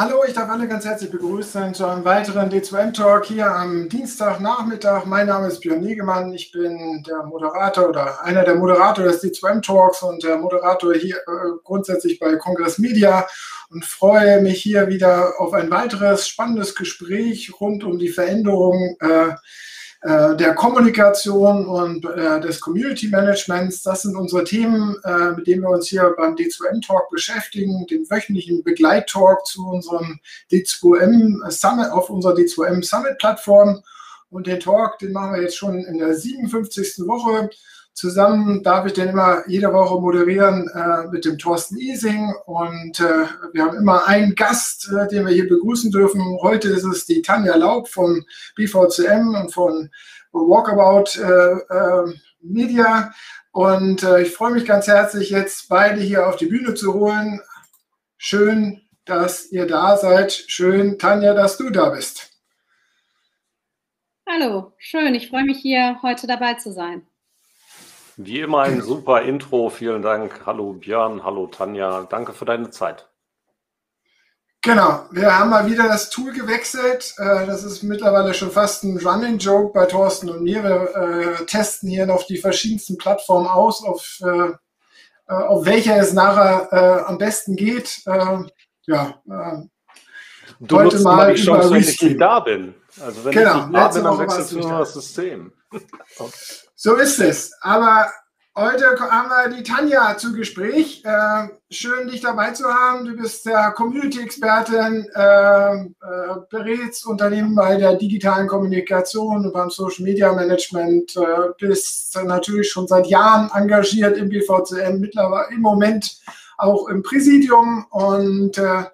Hallo, ich darf alle ganz herzlich begrüßen zu einem weiteren D2M Talk hier am Dienstagnachmittag. Mein Name ist Björn Niegemann. Ich bin der Moderator oder einer der Moderatoren des D2M Talks und der Moderator hier äh, grundsätzlich bei Kongress Media und freue mich hier wieder auf ein weiteres spannendes Gespräch rund um die Veränderung äh, äh, der Kommunikation und äh, des Community Managements. Das sind unsere Themen, äh, mit denen wir uns hier beim D2M Talk beschäftigen, dem wöchentlichen Begleittalk zu unserem D2M Summit auf unserer D2M Summit Plattform. Und den Talk, den machen wir jetzt schon in der 57. Woche. Zusammen darf ich den immer jede Woche moderieren äh, mit dem Thorsten Ising. Und äh, wir haben immer einen Gast, äh, den wir hier begrüßen dürfen. Heute ist es die Tanja Laub von BVCM und von Walkabout äh, äh, Media. Und äh, ich freue mich ganz herzlich, jetzt beide hier auf die Bühne zu holen. Schön, dass ihr da seid. Schön, Tanja, dass du da bist. Hallo, schön. Ich freue mich hier heute dabei zu sein. Wie immer ein super Intro. Vielen Dank. Hallo Björn, hallo Tanja. Danke für deine Zeit. Genau, wir haben mal wieder das Tool gewechselt. Äh, das ist mittlerweile schon fast ein Running Joke bei Thorsten und mir. Wir äh, testen hier noch die verschiedensten Plattformen aus, auf, äh, auf welcher es nachher am besten geht. Ja, du heute nutzt mal die Chance, wenn ich nicht da bin. Also wenn genau, ich nicht da bin, dann wechselst du das System. Okay. So ist es. Aber heute haben wir die Tanja zu Gespräch. Äh, schön, dich dabei zu haben. Du bist der Community-Expertin, äh, äh, berätst Unternehmen bei der digitalen Kommunikation und beim Social Media Management. Äh, bist natürlich schon seit Jahren engagiert im BVCM, mittlerweile im Moment auch im Präsidium und äh,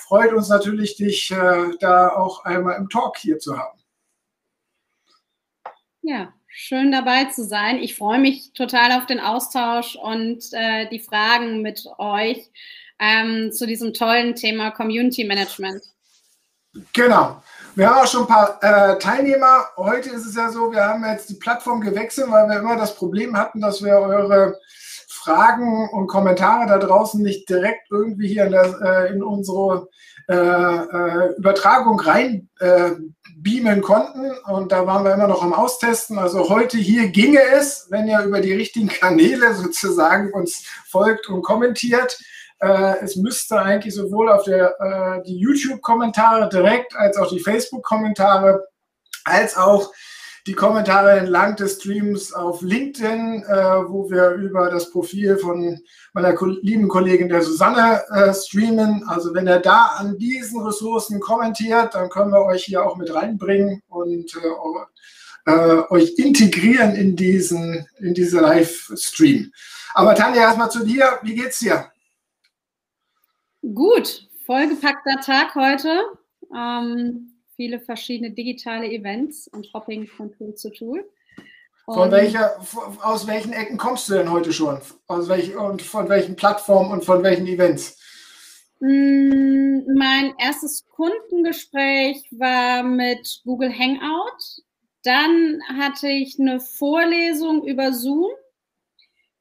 freut uns natürlich, dich äh, da auch einmal im Talk hier zu haben. Ja, schön dabei zu sein. Ich freue mich total auf den Austausch und äh, die Fragen mit euch ähm, zu diesem tollen Thema Community Management. Genau. Wir haben auch schon ein paar äh, Teilnehmer. Heute ist es ja so, wir haben jetzt die Plattform gewechselt, weil wir immer das Problem hatten, dass wir eure Fragen und Kommentare da draußen nicht direkt irgendwie hier in, der, äh, in unsere äh, äh, Übertragung rein äh, beamen konnten. Und da waren wir immer noch am Austesten. Also heute hier ginge es, wenn ihr über die richtigen Kanäle sozusagen uns folgt und kommentiert. Äh, es müsste eigentlich sowohl auf der, äh, die YouTube-Kommentare direkt als auch die Facebook-Kommentare als auch die Kommentare entlang des Streams auf LinkedIn, äh, wo wir über das Profil von meiner lieben Kollegin der Susanne äh, streamen. Also wenn ihr da an diesen Ressourcen kommentiert, dann können wir euch hier auch mit reinbringen und äh, äh euch integrieren in diesen in diese Livestream. Aber Tanja, erstmal zu dir. Wie geht's dir? Gut, vollgepackter Tag heute. Ähm viele verschiedene digitale Events und Hopping von Tool zu Tool. von welcher, aus welchen Ecken kommst du denn heute schon? Aus welch, und von welchen Plattformen und von welchen Events? Mm, mein erstes Kundengespräch war mit Google Hangout. Dann hatte ich eine Vorlesung über Zoom.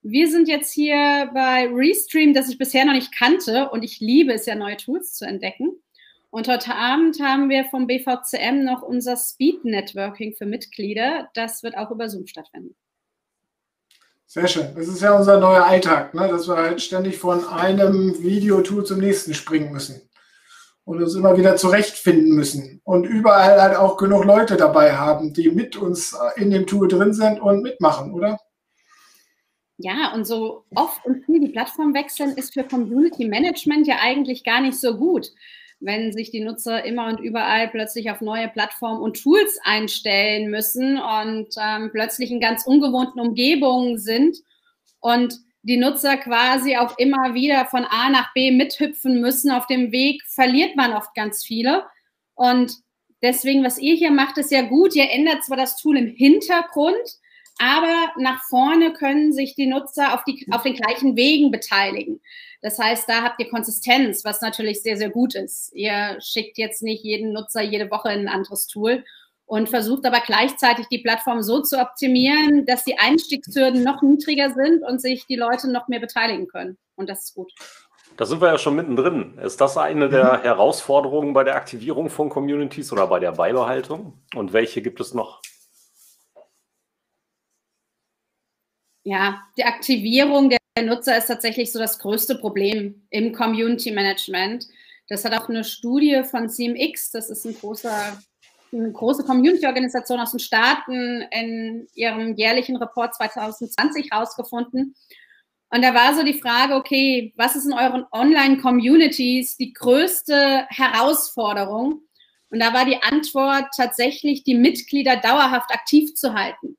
Wir sind jetzt hier bei Restream, das ich bisher noch nicht kannte und ich liebe es ja, neue Tools zu entdecken. Und heute Abend haben wir vom BVCM noch unser Speed Networking für Mitglieder. Das wird auch über Zoom stattfinden. Sehr schön. Das ist ja unser neuer Alltag, ne? dass wir halt ständig von einem Videotool zum nächsten springen müssen und uns immer wieder zurechtfinden müssen und überall halt auch genug Leute dabei haben, die mit uns in dem Tool drin sind und mitmachen, oder? Ja, und so oft und viel die Plattform wechseln ist für Community Management ja eigentlich gar nicht so gut wenn sich die Nutzer immer und überall plötzlich auf neue Plattformen und Tools einstellen müssen und ähm, plötzlich in ganz ungewohnten Umgebungen sind und die Nutzer quasi auch immer wieder von A nach B mithüpfen müssen. Auf dem Weg verliert man oft ganz viele. Und deswegen, was ihr hier macht, ist ja gut. Ihr ändert zwar das Tool im Hintergrund, aber nach vorne können sich die Nutzer auf, die, auf den gleichen Wegen beteiligen. Das heißt, da habt ihr Konsistenz, was natürlich sehr, sehr gut ist. Ihr schickt jetzt nicht jeden Nutzer jede Woche in ein anderes Tool und versucht aber gleichzeitig die Plattform so zu optimieren, dass die Einstiegshürden noch niedriger sind und sich die Leute noch mehr beteiligen können. Und das ist gut. Da sind wir ja schon mittendrin. Ist das eine der mhm. Herausforderungen bei der Aktivierung von Communities oder bei der Beibehaltung? Und welche gibt es noch? Ja, die Aktivierung der Nutzer ist tatsächlich so das größte Problem im Community Management. Das hat auch eine Studie von CMX, das ist ein großer, eine große Community-Organisation aus den Staaten, in ihrem jährlichen Report 2020 herausgefunden. Und da war so die Frage, okay, was ist in euren Online-Communities die größte Herausforderung? Und da war die Antwort tatsächlich, die Mitglieder dauerhaft aktiv zu halten.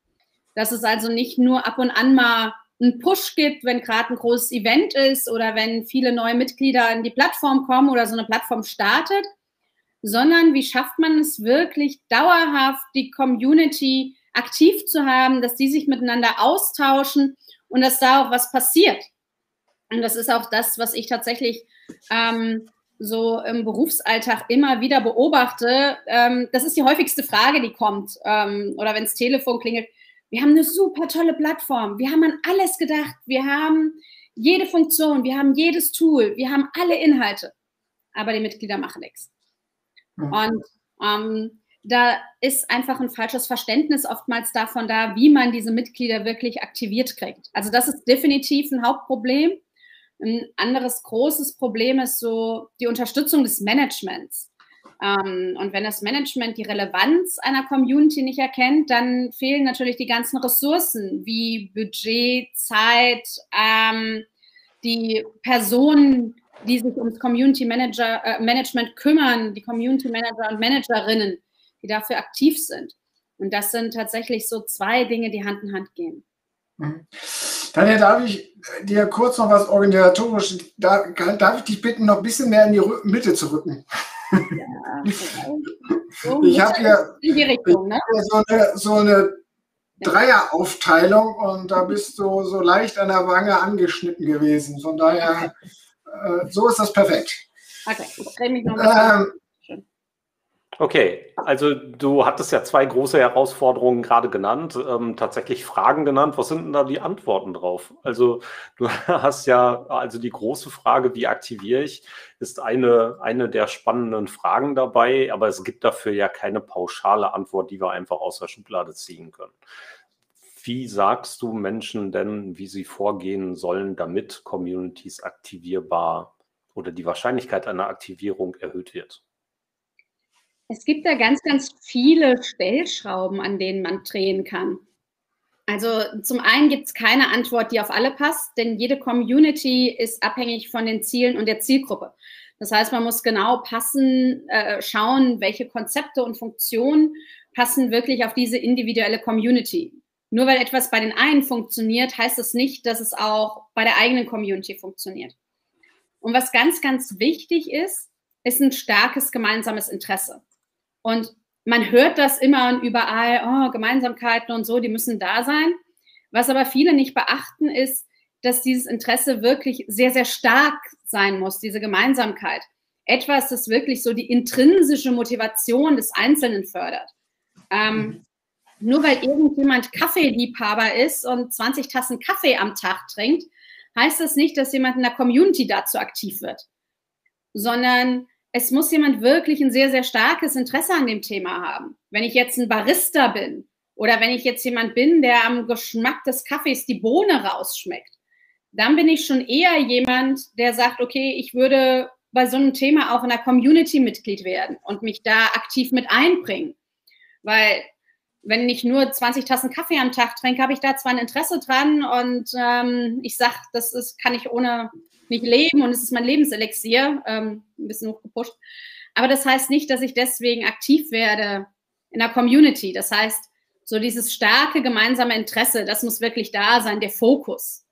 Dass es also nicht nur ab und an mal einen Push gibt, wenn gerade ein großes Event ist oder wenn viele neue Mitglieder in die Plattform kommen oder so eine Plattform startet, sondern wie schafft man es wirklich dauerhaft, die Community aktiv zu haben, dass die sich miteinander austauschen und dass da auch was passiert. Und das ist auch das, was ich tatsächlich ähm, so im Berufsalltag immer wieder beobachte. Ähm, das ist die häufigste Frage, die kommt. Ähm, oder wenn das Telefon klingelt. Wir haben eine super tolle Plattform. Wir haben an alles gedacht. Wir haben jede Funktion. Wir haben jedes Tool. Wir haben alle Inhalte. Aber die Mitglieder machen nichts. Mhm. Und ähm, da ist einfach ein falsches Verständnis oftmals davon da, wie man diese Mitglieder wirklich aktiviert kriegt. Also das ist definitiv ein Hauptproblem. Ein anderes großes Problem ist so die Unterstützung des Managements. Ähm, und wenn das Management die Relevanz einer Community nicht erkennt, dann fehlen natürlich die ganzen Ressourcen wie Budget, Zeit, ähm, die Personen, die sich ums Community Manager, äh, Management kümmern, die Community Manager und Managerinnen die dafür aktiv sind. Und das sind tatsächlich so zwei Dinge, die Hand in Hand gehen. Tanja, darf ich dir kurz noch was organisatorisch, darf ich dich bitten, noch ein bisschen mehr in die Mitte zu rücken? Ja, so ich habe Richtung, ne? so eine, so eine Dreieraufteilung und da bist du so leicht an der Wange angeschnitten gewesen. Von daher, äh, so ist das perfekt. Okay, ich drehe mich noch. Ähm, Okay, also du hattest ja zwei große Herausforderungen gerade genannt, ähm, tatsächlich Fragen genannt. Was sind denn da die Antworten drauf? Also du hast ja, also die große Frage, wie aktiviere ich, ist eine, eine der spannenden Fragen dabei, aber es gibt dafür ja keine pauschale Antwort, die wir einfach aus der Schublade ziehen können. Wie sagst du Menschen denn, wie sie vorgehen sollen, damit Communities aktivierbar oder die Wahrscheinlichkeit einer Aktivierung erhöht wird? Es gibt da ganz, ganz viele Stellschrauben, an denen man drehen kann. Also zum einen gibt es keine Antwort, die auf alle passt, denn jede Community ist abhängig von den Zielen und der Zielgruppe. Das heißt, man muss genau passen, äh, schauen, welche Konzepte und Funktionen passen wirklich auf diese individuelle Community. Nur weil etwas bei den einen funktioniert, heißt das nicht, dass es auch bei der eigenen Community funktioniert. Und was ganz, ganz wichtig ist, ist ein starkes gemeinsames Interesse. Und man hört das immer und überall, oh, Gemeinsamkeiten und so, die müssen da sein. Was aber viele nicht beachten, ist, dass dieses Interesse wirklich sehr, sehr stark sein muss, diese Gemeinsamkeit. Etwas, das wirklich so die intrinsische Motivation des Einzelnen fördert. Ähm, mhm. Nur weil irgendjemand Kaffeeliebhaber ist und 20 Tassen Kaffee am Tag trinkt, heißt das nicht, dass jemand in der Community dazu aktiv wird, sondern es muss jemand wirklich ein sehr, sehr starkes Interesse an dem Thema haben. Wenn ich jetzt ein Barista bin oder wenn ich jetzt jemand bin, der am Geschmack des Kaffees die Bohne rausschmeckt, dann bin ich schon eher jemand, der sagt, okay, ich würde bei so einem Thema auch in der Community Mitglied werden und mich da aktiv mit einbringen. Weil wenn ich nur 20 Tassen Kaffee am Tag trinke, habe ich da zwar ein Interesse dran und ähm, ich sage, das ist, kann ich ohne nicht leben und es ist mein Lebenselixier, ähm, ein bisschen hochgepusht. Aber das heißt nicht, dass ich deswegen aktiv werde in der Community. Das heißt, so dieses starke gemeinsame Interesse, das muss wirklich da sein, der Fokus.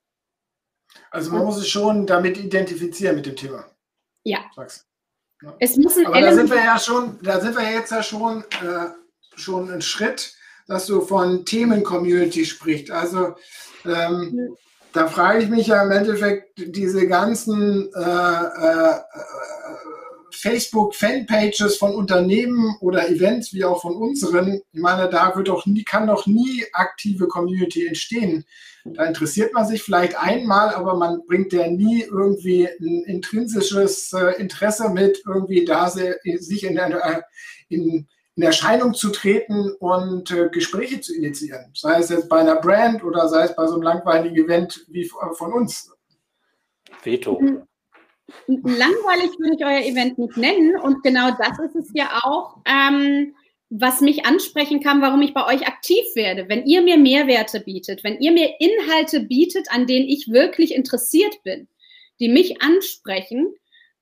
Also man muss sich schon damit identifizieren mit dem Thema. Ja. ja. Es muss ein Aber da sind wir ja schon, da sind wir jetzt ja schon, äh, schon einen Schritt dass du von Themen-Community sprichst. Also ähm, da frage ich mich ja im Endeffekt, diese ganzen äh, äh, Facebook-Fanpages von Unternehmen oder Events wie auch von unseren, ich meine, da wird doch nie, kann doch nie aktive Community entstehen. Da interessiert man sich vielleicht einmal, aber man bringt ja nie irgendwie ein intrinsisches äh, Interesse mit, irgendwie da sich in, der, in, in Erscheinung zu treten und äh, Gespräche zu initiieren. Sei es jetzt bei einer Brand oder sei es bei so einem langweiligen Event wie von uns. Veto. Langweilig würde ich euer Event nicht nennen und genau das ist es ja auch. Ähm, was mich ansprechen kann, warum ich bei euch aktiv werde. Wenn ihr mir Mehrwerte bietet, wenn ihr mir Inhalte bietet, an denen ich wirklich interessiert bin, die mich ansprechen,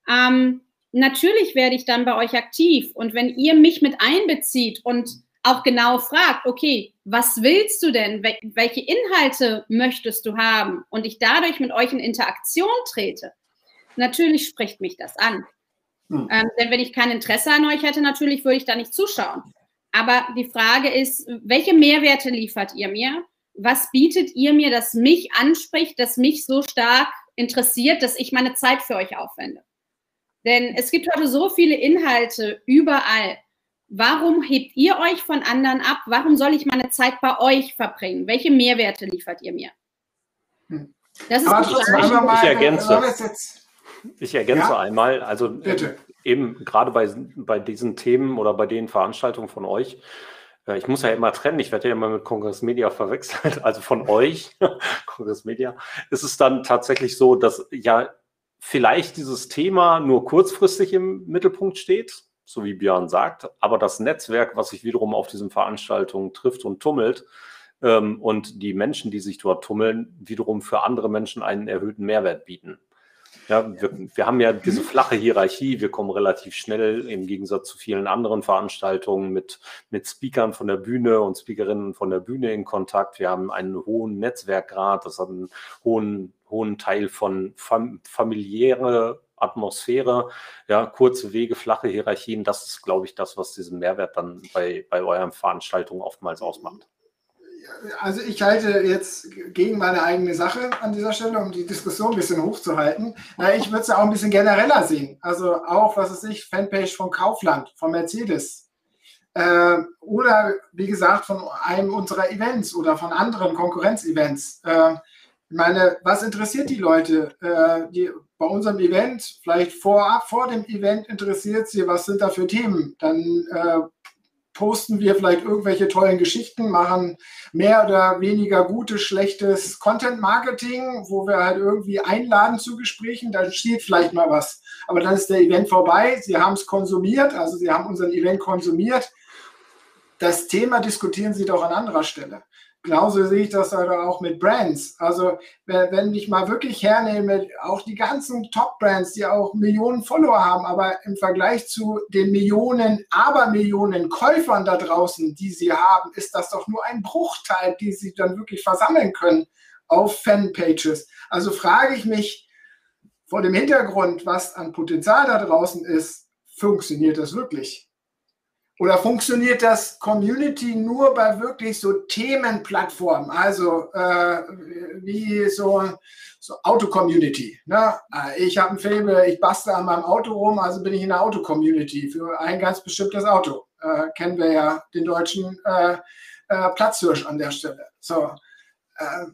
ähm, natürlich werde ich dann bei euch aktiv. Und wenn ihr mich mit einbezieht und auch genau fragt, okay, was willst du denn? Welche Inhalte möchtest du haben? Und ich dadurch mit euch in Interaktion trete, natürlich spricht mich das an. Hm. Ähm, denn wenn ich kein Interesse an euch hätte, natürlich würde ich da nicht zuschauen. Aber die Frage ist, welche Mehrwerte liefert ihr mir? Was bietet ihr mir, das mich anspricht, das mich so stark interessiert, dass ich meine Zeit für euch aufwende? Denn es gibt heute so viele Inhalte überall. Warum hebt ihr euch von anderen ab? Warum soll ich meine Zeit bei euch verbringen? Welche Mehrwerte liefert ihr mir? Hm. Das ist Aber die Frage. Ich ergänze. Ich ergänze ja? einmal. Also Bitte eben gerade bei, bei diesen Themen oder bei den Veranstaltungen von euch, äh, ich muss ja immer trennen, ich werde ja immer mit Kongress Media verwechselt, also von euch, Kongress Media, ist es dann tatsächlich so, dass ja vielleicht dieses Thema nur kurzfristig im Mittelpunkt steht, so wie Björn sagt, aber das Netzwerk, was sich wiederum auf diesen Veranstaltungen trifft und tummelt, ähm, und die Menschen, die sich dort tummeln, wiederum für andere Menschen einen erhöhten Mehrwert bieten. Ja, wir, wir, haben ja diese flache Hierarchie. Wir kommen relativ schnell im Gegensatz zu vielen anderen Veranstaltungen mit, mit Speakern von der Bühne und Speakerinnen von der Bühne in Kontakt. Wir haben einen hohen Netzwerkgrad. Das hat einen hohen, hohen Teil von fam familiäre Atmosphäre, ja, kurze Wege, flache Hierarchien. Das ist, glaube ich, das, was diesen Mehrwert dann bei, bei euren Veranstaltungen oftmals ausmacht also ich halte jetzt gegen meine eigene Sache an dieser Stelle, um die Diskussion ein bisschen hochzuhalten. Ich würde es ja auch ein bisschen genereller sehen. Also auch, was ist ich, Fanpage von Kaufland, von Mercedes. Äh, oder wie gesagt, von einem unserer Events oder von anderen Konkurrenzevents. Äh, ich meine, was interessiert die Leute? Äh, die, bei unserem Event, vielleicht vorab, vor dem Event interessiert sie, was sind da für Themen? Dann äh, posten wir vielleicht irgendwelche tollen Geschichten, machen mehr oder weniger gutes, schlechtes Content-Marketing, wo wir halt irgendwie einladen zu Gesprächen, da steht vielleicht mal was. Aber dann ist der Event vorbei, Sie haben es konsumiert, also Sie haben unseren Event konsumiert. Das Thema diskutieren Sie doch an anderer Stelle. Genauso sehe ich das halt auch mit Brands. Also wenn ich mal wirklich hernehme, auch die ganzen Top-Brands, die auch Millionen Follower haben, aber im Vergleich zu den Millionen, Abermillionen Käufern da draußen, die sie haben, ist das doch nur ein Bruchteil, die sie dann wirklich versammeln können auf Fanpages. Also frage ich mich vor dem Hintergrund, was an Potenzial da draußen ist, funktioniert das wirklich? Oder funktioniert das Community nur bei wirklich so Themenplattformen, also äh, wie so, so Auto-Community? Ne? Äh, ich habe ein Film, ich bastel an meinem Auto rum, also bin ich in der Auto-Community für ein ganz bestimmtes Auto. Äh, kennen wir ja den deutschen äh, äh Platzhirsch an der Stelle. So, äh,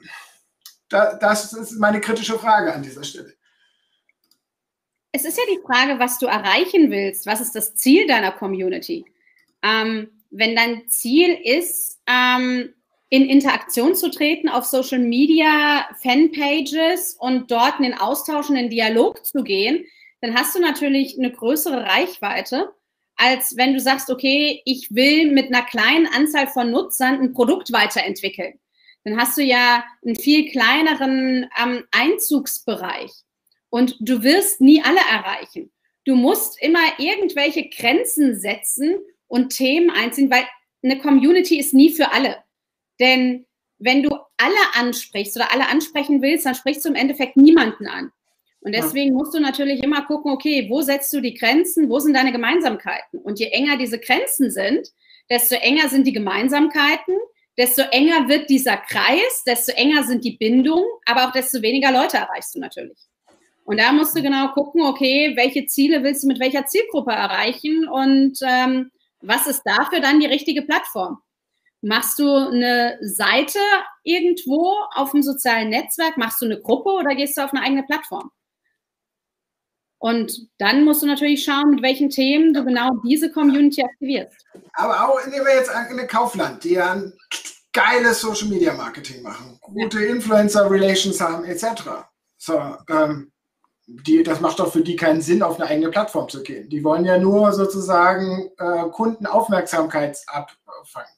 da, das ist meine kritische Frage an dieser Stelle. Es ist ja die Frage, was du erreichen willst. Was ist das Ziel deiner Community? Ähm, wenn dein Ziel ist, ähm, in Interaktion zu treten auf Social Media, Fanpages und dort in den Austausch, in den Dialog zu gehen, dann hast du natürlich eine größere Reichweite, als wenn du sagst, okay, ich will mit einer kleinen Anzahl von Nutzern ein Produkt weiterentwickeln. Dann hast du ja einen viel kleineren ähm, Einzugsbereich und du wirst nie alle erreichen. Du musst immer irgendwelche Grenzen setzen, und Themen einziehen, weil eine Community ist nie für alle. Denn wenn du alle ansprichst oder alle ansprechen willst, dann sprichst du im Endeffekt niemanden an. Und deswegen musst du natürlich immer gucken, okay, wo setzt du die Grenzen, wo sind deine Gemeinsamkeiten? Und je enger diese Grenzen sind, desto enger sind die Gemeinsamkeiten, desto enger wird dieser Kreis, desto enger sind die Bindungen, aber auch desto weniger Leute erreichst du natürlich. Und da musst du genau gucken, okay, welche Ziele willst du mit welcher Zielgruppe erreichen und ähm, was ist dafür dann die richtige Plattform? Machst du eine Seite irgendwo auf einem sozialen Netzwerk? Machst du eine Gruppe oder gehst du auf eine eigene Plattform? Und dann musst du natürlich schauen, mit welchen Themen du genau diese Community aktivierst. Aber auch, nehmen wir jetzt eine Kaufland, die ja ein geiles Social Media Marketing machen, gute. Influencer Relations haben, etc. So, ähm, die, das macht doch für die keinen Sinn, auf eine eigene Plattform zu gehen. Die wollen ja nur sozusagen äh, Kundenaufmerksamkeit abfangen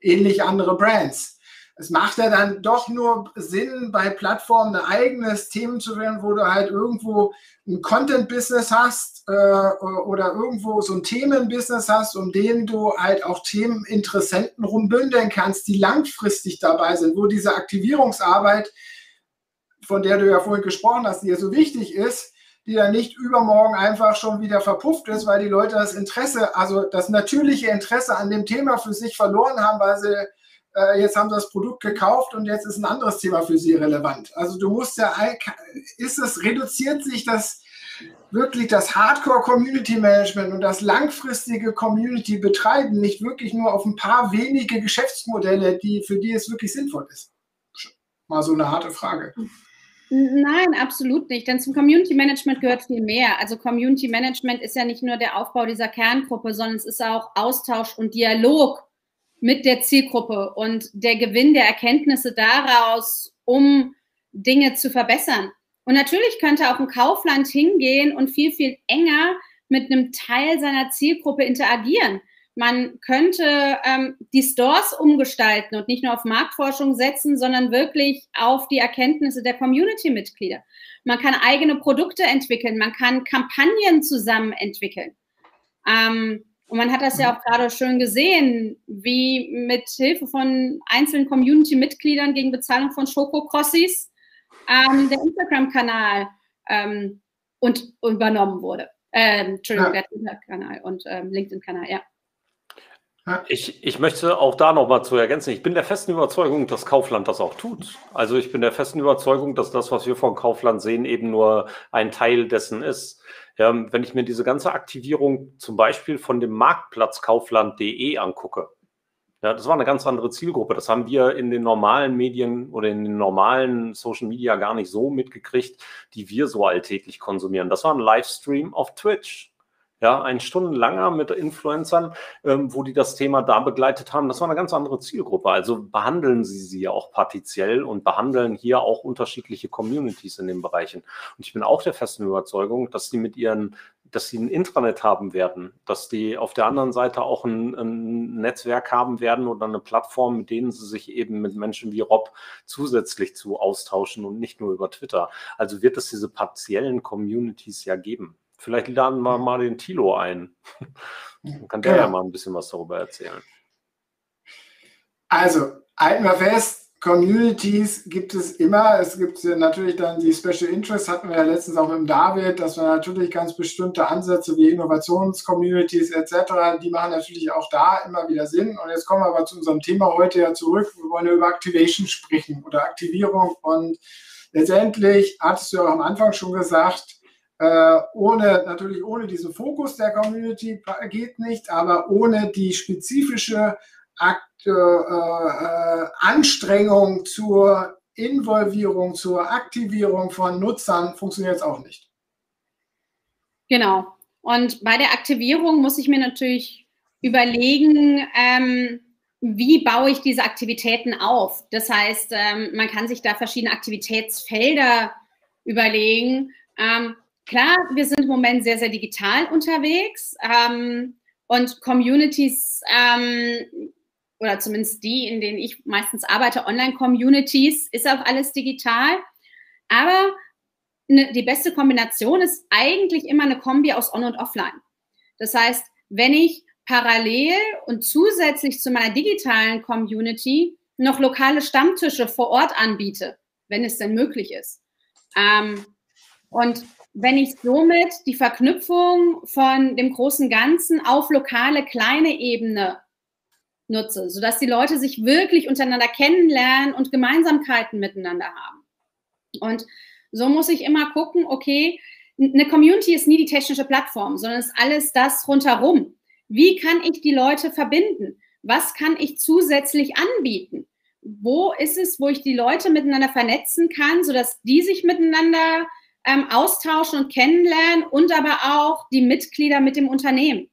ähnlich andere Brands. Es macht ja dann doch nur Sinn, bei Plattformen ein eigenes Thema zu wählen, wo du halt irgendwo ein Content-Business hast äh, oder irgendwo so ein Themen-Business hast, um den du halt auch Themeninteressenten rumbündeln kannst, die langfristig dabei sind, wo diese Aktivierungsarbeit, von der du ja vorhin gesprochen hast, die ja so wichtig ist, die dann nicht übermorgen einfach schon wieder verpufft ist, weil die Leute das Interesse, also das natürliche Interesse an dem Thema für sich verloren haben, weil sie äh, jetzt haben das Produkt gekauft und jetzt ist ein anderes Thema für sie relevant. Also du musst ja, ist es, reduziert sich das wirklich das Hardcore Community Management und das langfristige Community betreiben nicht wirklich nur auf ein paar wenige Geschäftsmodelle, die, für die es wirklich sinnvoll ist? Mal so eine harte Frage. Nein, absolut nicht. Denn zum Community Management gehört viel mehr. Also Community Management ist ja nicht nur der Aufbau dieser Kerngruppe, sondern es ist auch Austausch und Dialog mit der Zielgruppe und der Gewinn der Erkenntnisse daraus, um Dinge zu verbessern. Und natürlich könnte auch ein Kaufland hingehen und viel, viel enger mit einem Teil seiner Zielgruppe interagieren. Man könnte ähm, die Stores umgestalten und nicht nur auf Marktforschung setzen, sondern wirklich auf die Erkenntnisse der Community-Mitglieder. Man kann eigene Produkte entwickeln, man kann Kampagnen zusammen entwickeln. Ähm, und man hat das ja auch gerade schön gesehen, wie mit Hilfe von einzelnen Community-Mitgliedern gegen Bezahlung von Schokokrossis ähm, der Instagram-Kanal ähm, und übernommen wurde. Ähm, Entschuldigung, ja. der Twitter-Kanal und ähm, LinkedIn-Kanal, ja. Ich, ich möchte auch da nochmal zu ergänzen. Ich bin der festen Überzeugung, dass Kaufland das auch tut. Also ich bin der festen Überzeugung, dass das, was wir von Kaufland sehen, eben nur ein Teil dessen ist. Ja, wenn ich mir diese ganze Aktivierung zum Beispiel von dem Marktplatz kaufland.de angucke, ja, das war eine ganz andere Zielgruppe. Das haben wir in den normalen Medien oder in den normalen Social Media gar nicht so mitgekriegt, die wir so alltäglich konsumieren. Das war ein Livestream auf Twitch. Ja, ein stundenlanger mit Influencern, ähm, wo die das Thema da begleitet haben. Das war eine ganz andere Zielgruppe. Also behandeln sie sie ja auch partiziell und behandeln hier auch unterschiedliche Communities in den Bereichen. Und ich bin auch der festen Überzeugung, dass sie mit ihren dass sie ein Intranet haben werden, dass die auf der anderen Seite auch ein, ein, Netzwerk haben werden oder eine Plattform, mit denen sie sich eben mit Menschen wie Rob zusätzlich zu austauschen und nicht nur über Twitter. Also wird es diese partiellen Communities ja geben. Vielleicht laden wir mal den Tilo ein. Dann kann der ja. ja mal ein bisschen was darüber erzählen. Also, halten wir fest, Communities gibt es immer. Es gibt natürlich dann die Special Interests, hatten wir ja letztens auch mit dem David, dass wir natürlich ganz bestimmte Ansätze wie Innovationscommunities etc., die machen natürlich auch da immer wieder Sinn. Und jetzt kommen wir aber zu unserem Thema heute ja zurück. Wir wollen ja über Activation sprechen oder Aktivierung. Und letztendlich, hattest du ja auch am Anfang schon gesagt, äh, ohne, natürlich ohne diesen Fokus der Community geht nicht, aber ohne die spezifische Akt, äh, äh, Anstrengung zur Involvierung, zur Aktivierung von Nutzern funktioniert es auch nicht. Genau. Und bei der Aktivierung muss ich mir natürlich überlegen, ähm, wie baue ich diese Aktivitäten auf? Das heißt, ähm, man kann sich da verschiedene Aktivitätsfelder überlegen. Ähm, klar, wir sind im Moment sehr, sehr digital unterwegs ähm, und Communities ähm, oder zumindest die, in denen ich meistens arbeite, Online-Communities, ist auch alles digital. Aber ne, die beste Kombination ist eigentlich immer eine Kombi aus On- und Offline. Das heißt, wenn ich parallel und zusätzlich zu meiner digitalen Community noch lokale Stammtische vor Ort anbiete, wenn es denn möglich ist. Ähm, und wenn ich somit die Verknüpfung von dem großen Ganzen auf lokale kleine Ebene nutze, sodass die Leute sich wirklich untereinander kennenlernen und Gemeinsamkeiten miteinander haben. Und so muss ich immer gucken, okay, eine Community ist nie die technische Plattform, sondern ist alles das rundherum. Wie kann ich die Leute verbinden? Was kann ich zusätzlich anbieten? Wo ist es, wo ich die Leute miteinander vernetzen kann, sodass die sich miteinander ähm, austauschen und kennenlernen und aber auch die Mitglieder mit dem Unternehmen?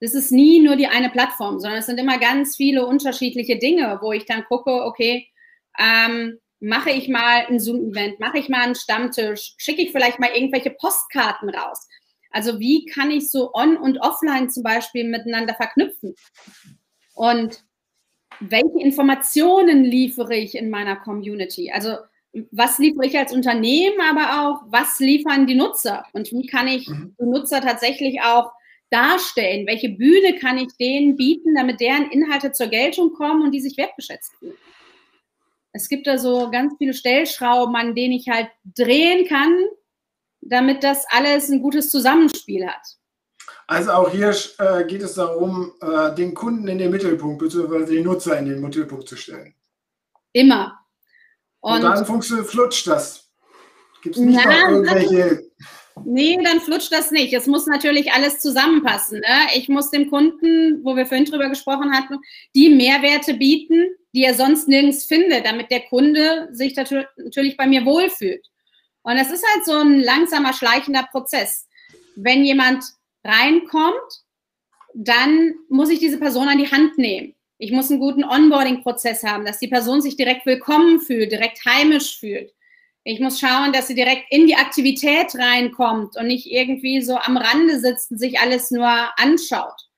Das ist nie nur die eine Plattform, sondern es sind immer ganz viele unterschiedliche Dinge, wo ich dann gucke, okay, ähm, mache ich mal ein Zoom-Event, mache ich mal einen Stammtisch, schicke ich vielleicht mal irgendwelche Postkarten raus. Also wie kann ich so on und offline zum Beispiel miteinander verknüpfen? Und welche Informationen liefere ich in meiner Community? Also was liefere ich als Unternehmen, aber auch was liefern die Nutzer? Und wie kann ich mhm. die Nutzer tatsächlich auch darstellen? Welche Bühne kann ich denen bieten, damit deren Inhalte zur Geltung kommen und die sich wertgeschätzt fühlen? Es gibt da so ganz viele Stellschrauben, an denen ich halt drehen kann, damit das alles ein gutes Zusammenspiel hat. Also auch hier äh, geht es darum, äh, den Kunden in den Mittelpunkt bzw. den Nutzer in den Mittelpunkt zu stellen. Immer. Und, Und dann flutscht das. Gibt es nicht na, noch irgendwelche Nee, dann flutscht das nicht. Es muss natürlich alles zusammenpassen. Ne? Ich muss dem Kunden, wo wir vorhin drüber gesprochen hatten, die Mehrwerte bieten, die er sonst nirgends findet, damit der Kunde sich natürlich bei mir wohlfühlt. Und es ist halt so ein langsamer, schleichender Prozess. Wenn jemand reinkommt, dann muss ich diese Person an die Hand nehmen. Ich muss einen guten Onboarding-Prozess haben, dass die Person sich direkt willkommen fühlt, direkt heimisch fühlt. Ich muss schauen, dass sie direkt in die Aktivität reinkommt und nicht irgendwie so am Rande sitzt und sich alles nur anschaut.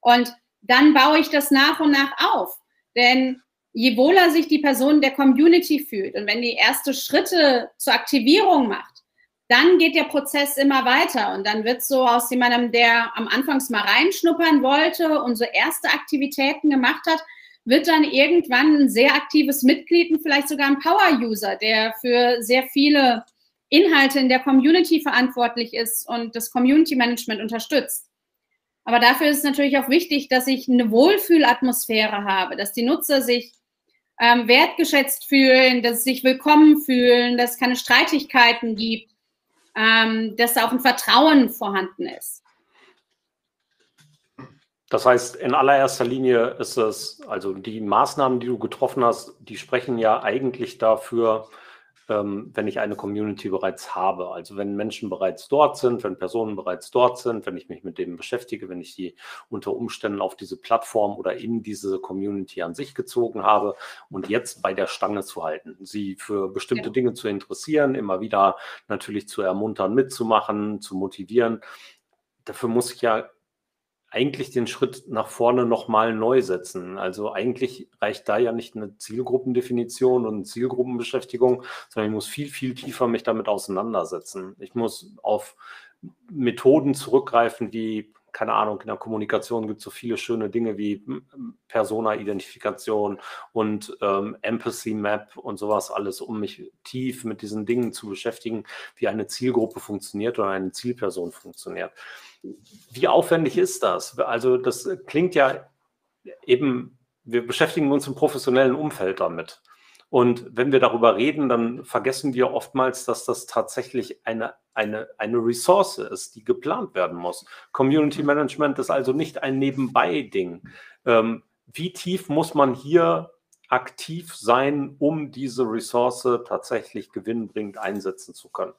Und dann baue ich das nach und nach auf. Denn je wohler sich die Person der Community fühlt und wenn die erste Schritte zur Aktivierung macht, dann geht der Prozess immer weiter und dann wird so aus jemandem, der am Anfangs mal reinschnuppern wollte und so erste Aktivitäten gemacht hat, wird dann irgendwann ein sehr aktives Mitglied und vielleicht sogar ein Power-User, der für sehr viele Inhalte in der Community verantwortlich ist und das Community-Management unterstützt. Aber dafür ist es natürlich auch wichtig, dass ich eine Wohlfühlatmosphäre habe, dass die Nutzer sich ähm, wertgeschätzt fühlen, dass sie sich willkommen fühlen, dass es keine Streitigkeiten gibt, ähm, dass da auch ein Vertrauen vorhanden ist. Das heißt, in allererster Linie ist es, also die Maßnahmen, die du getroffen hast, die sprechen ja eigentlich dafür, ähm, wenn ich eine Community bereits habe. Also wenn Menschen bereits dort sind, wenn Personen bereits dort sind, wenn ich mich mit denen beschäftige, wenn ich sie unter Umständen auf diese Plattform oder in diese Community an sich gezogen habe und jetzt bei der Stange zu halten, sie für bestimmte ja. Dinge zu interessieren, immer wieder natürlich zu ermuntern, mitzumachen, zu motivieren. Dafür muss ich ja eigentlich den Schritt nach vorne nochmal neu setzen. Also eigentlich reicht da ja nicht eine Zielgruppendefinition und Zielgruppenbeschäftigung, sondern ich muss viel, viel tiefer mich damit auseinandersetzen. Ich muss auf Methoden zurückgreifen, wie, keine Ahnung, in der Kommunikation gibt es so viele schöne Dinge wie Persona-Identifikation und ähm, Empathy Map und sowas alles, um mich tief mit diesen Dingen zu beschäftigen, wie eine Zielgruppe funktioniert oder eine Zielperson funktioniert. Wie aufwendig ist das? Also das klingt ja eben, wir beschäftigen uns im professionellen Umfeld damit. Und wenn wir darüber reden, dann vergessen wir oftmals, dass das tatsächlich eine, eine, eine Ressource ist, die geplant werden muss. Community Management ist also nicht ein Nebenbei-Ding. Ähm, wie tief muss man hier aktiv sein, um diese Ressource tatsächlich gewinnbringend einsetzen zu können?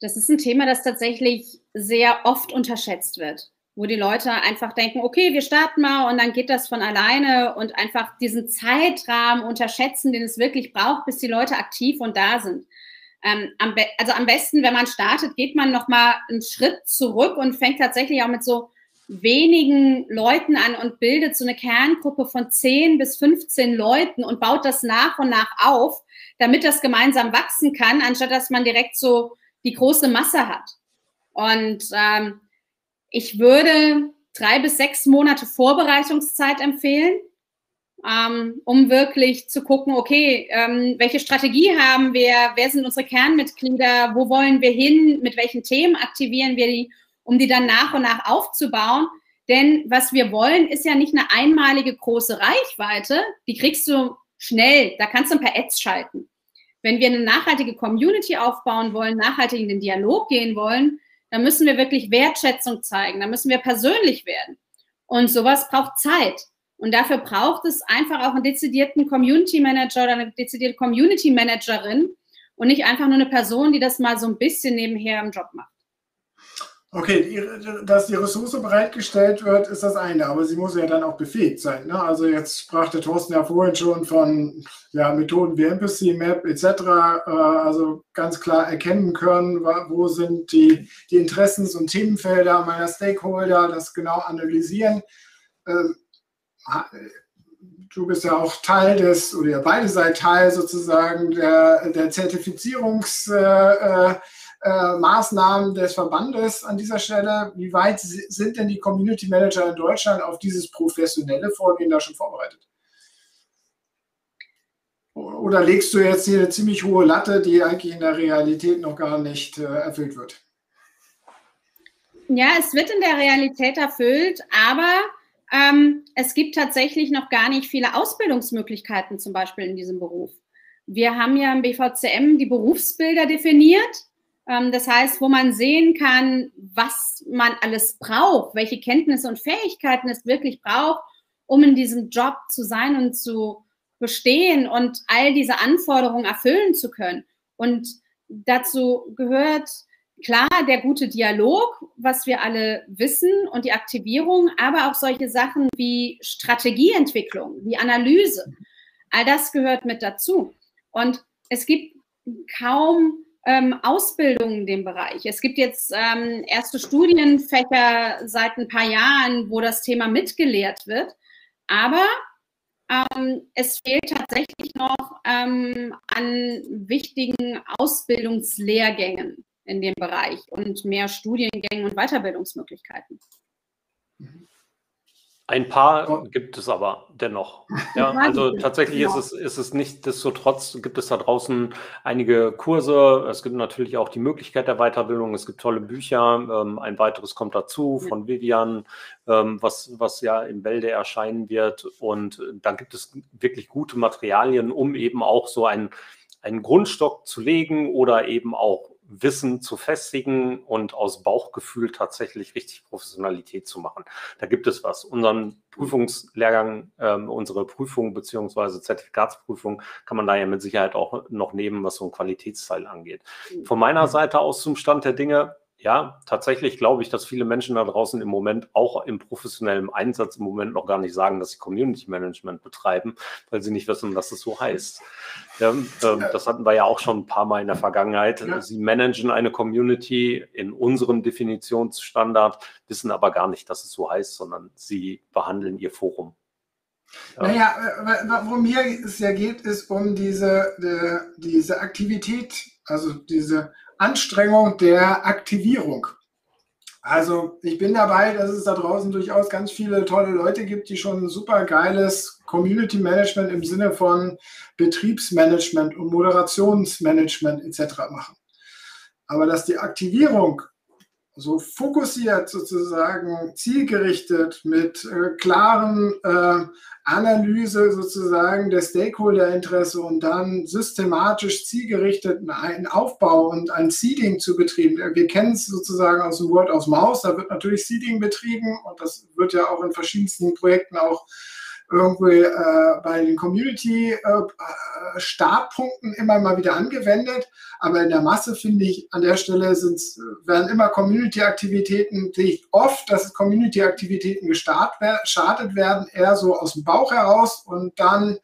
Das ist ein Thema, das tatsächlich sehr oft unterschätzt wird, wo die Leute einfach denken, okay, wir starten mal und dann geht das von alleine und einfach diesen Zeitrahmen unterschätzen, den es wirklich braucht, bis die Leute aktiv und da sind. Ähm, am also am besten, wenn man startet, geht man noch mal einen Schritt zurück und fängt tatsächlich auch mit so wenigen Leuten an und bildet so eine Kerngruppe von 10 bis 15 Leuten und baut das nach und nach auf, damit das gemeinsam wachsen kann, anstatt dass man direkt so die große Masse hat. Und ähm, ich würde drei bis sechs Monate Vorbereitungszeit empfehlen, ähm, um wirklich zu gucken, okay, ähm, welche Strategie haben wir, wer sind unsere Kernmitglieder, wo wollen wir hin, mit welchen Themen aktivieren wir die, um die dann nach und nach aufzubauen. Denn was wir wollen, ist ja nicht eine einmalige große Reichweite, die kriegst du schnell, da kannst du ein paar Ads schalten. Wenn wir eine nachhaltige Community aufbauen wollen, nachhaltig in den Dialog gehen wollen, dann müssen wir wirklich Wertschätzung zeigen, dann müssen wir persönlich werden. Und sowas braucht Zeit. Und dafür braucht es einfach auch einen dezidierten Community Manager oder eine dezidierte Community Managerin und nicht einfach nur eine Person, die das mal so ein bisschen nebenher im Job macht. Okay, dass die Ressource bereitgestellt wird, ist das eine, aber sie muss ja dann auch befähigt sein. Ne? Also jetzt sprach der Thorsten ja vorhin schon von ja, Methoden wie Empathy Map etc. Äh, also ganz klar erkennen können, wo sind die, die Interessens- und Themenfelder meiner Stakeholder, das genau analysieren. Ähm, du bist ja auch Teil des, oder ihr beide seid Teil sozusagen der, der Zertifizierungs- äh, äh, Maßnahmen des Verbandes an dieser Stelle. Wie weit sind denn die Community Manager in Deutschland auf dieses professionelle Vorgehen da schon vorbereitet? Oder legst du jetzt hier eine ziemlich hohe Latte, die eigentlich in der Realität noch gar nicht äh, erfüllt wird? Ja, es wird in der Realität erfüllt, aber ähm, es gibt tatsächlich noch gar nicht viele Ausbildungsmöglichkeiten, zum Beispiel in diesem Beruf. Wir haben ja im BVCM die Berufsbilder definiert das heißt, wo man sehen kann, was man alles braucht, welche Kenntnisse und Fähigkeiten es wirklich braucht, um in diesem Job zu sein und zu bestehen und all diese Anforderungen erfüllen zu können. Und dazu gehört klar der gute Dialog, was wir alle wissen und die Aktivierung, aber auch solche Sachen wie Strategieentwicklung, wie Analyse. All das gehört mit dazu. Und es gibt kaum ähm, Ausbildung in dem Bereich. Es gibt jetzt ähm, erste Studienfächer seit ein paar Jahren, wo das Thema mitgelehrt wird. Aber ähm, es fehlt tatsächlich noch ähm, an wichtigen Ausbildungslehrgängen in dem Bereich und mehr Studiengängen und Weiterbildungsmöglichkeiten. Ein paar gibt es aber dennoch. Ja, also tatsächlich ist es, ist es nicht desto trotz, gibt es da draußen einige Kurse. Es gibt natürlich auch die Möglichkeit der Weiterbildung. Es gibt tolle Bücher. Ähm, ein weiteres kommt dazu von Vivian, ähm, was, was ja im Bälde erscheinen wird. Und dann gibt es wirklich gute Materialien, um eben auch so einen, einen Grundstock zu legen oder eben auch Wissen zu festigen und aus Bauchgefühl tatsächlich richtig Professionalität zu machen. Da gibt es was. Unseren Prüfungslehrgang, ähm, unsere Prüfung beziehungsweise Zertifikatsprüfung kann man da ja mit Sicherheit auch noch nehmen, was so ein Qualitätsteil angeht. Mhm. Von meiner Seite aus zum Stand der Dinge, ja, tatsächlich glaube ich, dass viele Menschen da draußen im Moment auch im professionellen Einsatz im Moment noch gar nicht sagen, dass sie Community Management betreiben, weil sie nicht wissen, was es so heißt. Ja, ähm, das hatten wir ja auch schon ein paar Mal in der Vergangenheit. Ja. Sie managen eine Community in unserem Definitionsstandard, wissen aber gar nicht, dass es so heißt, sondern sie behandeln ihr Forum. Ja. Naja, worum hier es ja geht, ist um diese, die, diese Aktivität, also diese Anstrengung der Aktivierung. Also ich bin dabei, dass es da draußen durchaus ganz viele tolle Leute gibt, die schon ein super geiles Community Management im Sinne von Betriebsmanagement und Moderationsmanagement etc. machen. Aber dass die Aktivierung so fokussiert sozusagen, zielgerichtet mit äh, klaren äh, Analyse sozusagen der Stakeholderinteresse und dann systematisch zielgerichtet einen Aufbau und ein Seeding zu betrieben. Wir kennen es sozusagen aus dem Word aus Maus, da wird natürlich Seeding betrieben und das wird ja auch in verschiedensten Projekten auch irgendwie äh, bei den Community-Startpunkten äh, immer mal wieder angewendet. Aber in der Masse finde ich, an der Stelle sind's, werden immer Community-Aktivitäten, sehe ich oft, dass Community-Aktivitäten gestartet werden, eher so aus dem Bauch heraus und dann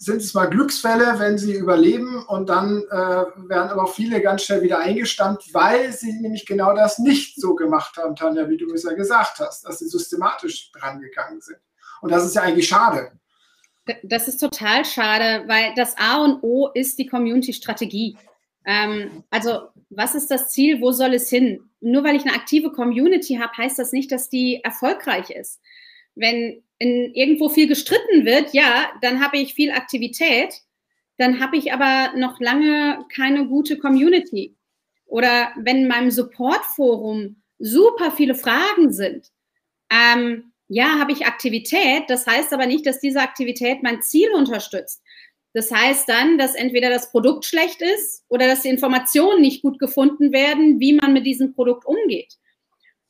sind es mal Glücksfälle, wenn sie überleben und dann äh, werden aber viele ganz schnell wieder eingestammt, weil sie nämlich genau das nicht so gemacht haben, Tanja, wie du es ja gesagt hast, dass sie systematisch dran gegangen sind. Und das ist ja eigentlich schade. Das ist total schade, weil das A und O ist die Community-Strategie. Ähm, also, was ist das Ziel? Wo soll es hin? Nur weil ich eine aktive Community habe, heißt das nicht, dass die erfolgreich ist. Wenn in irgendwo viel gestritten wird, ja, dann habe ich viel Aktivität, dann habe ich aber noch lange keine gute Community. Oder wenn in meinem Support-Forum super viele Fragen sind, ähm, ja, habe ich Aktivität. Das heißt aber nicht, dass diese Aktivität mein Ziel unterstützt. Das heißt dann, dass entweder das Produkt schlecht ist oder dass die Informationen nicht gut gefunden werden, wie man mit diesem Produkt umgeht.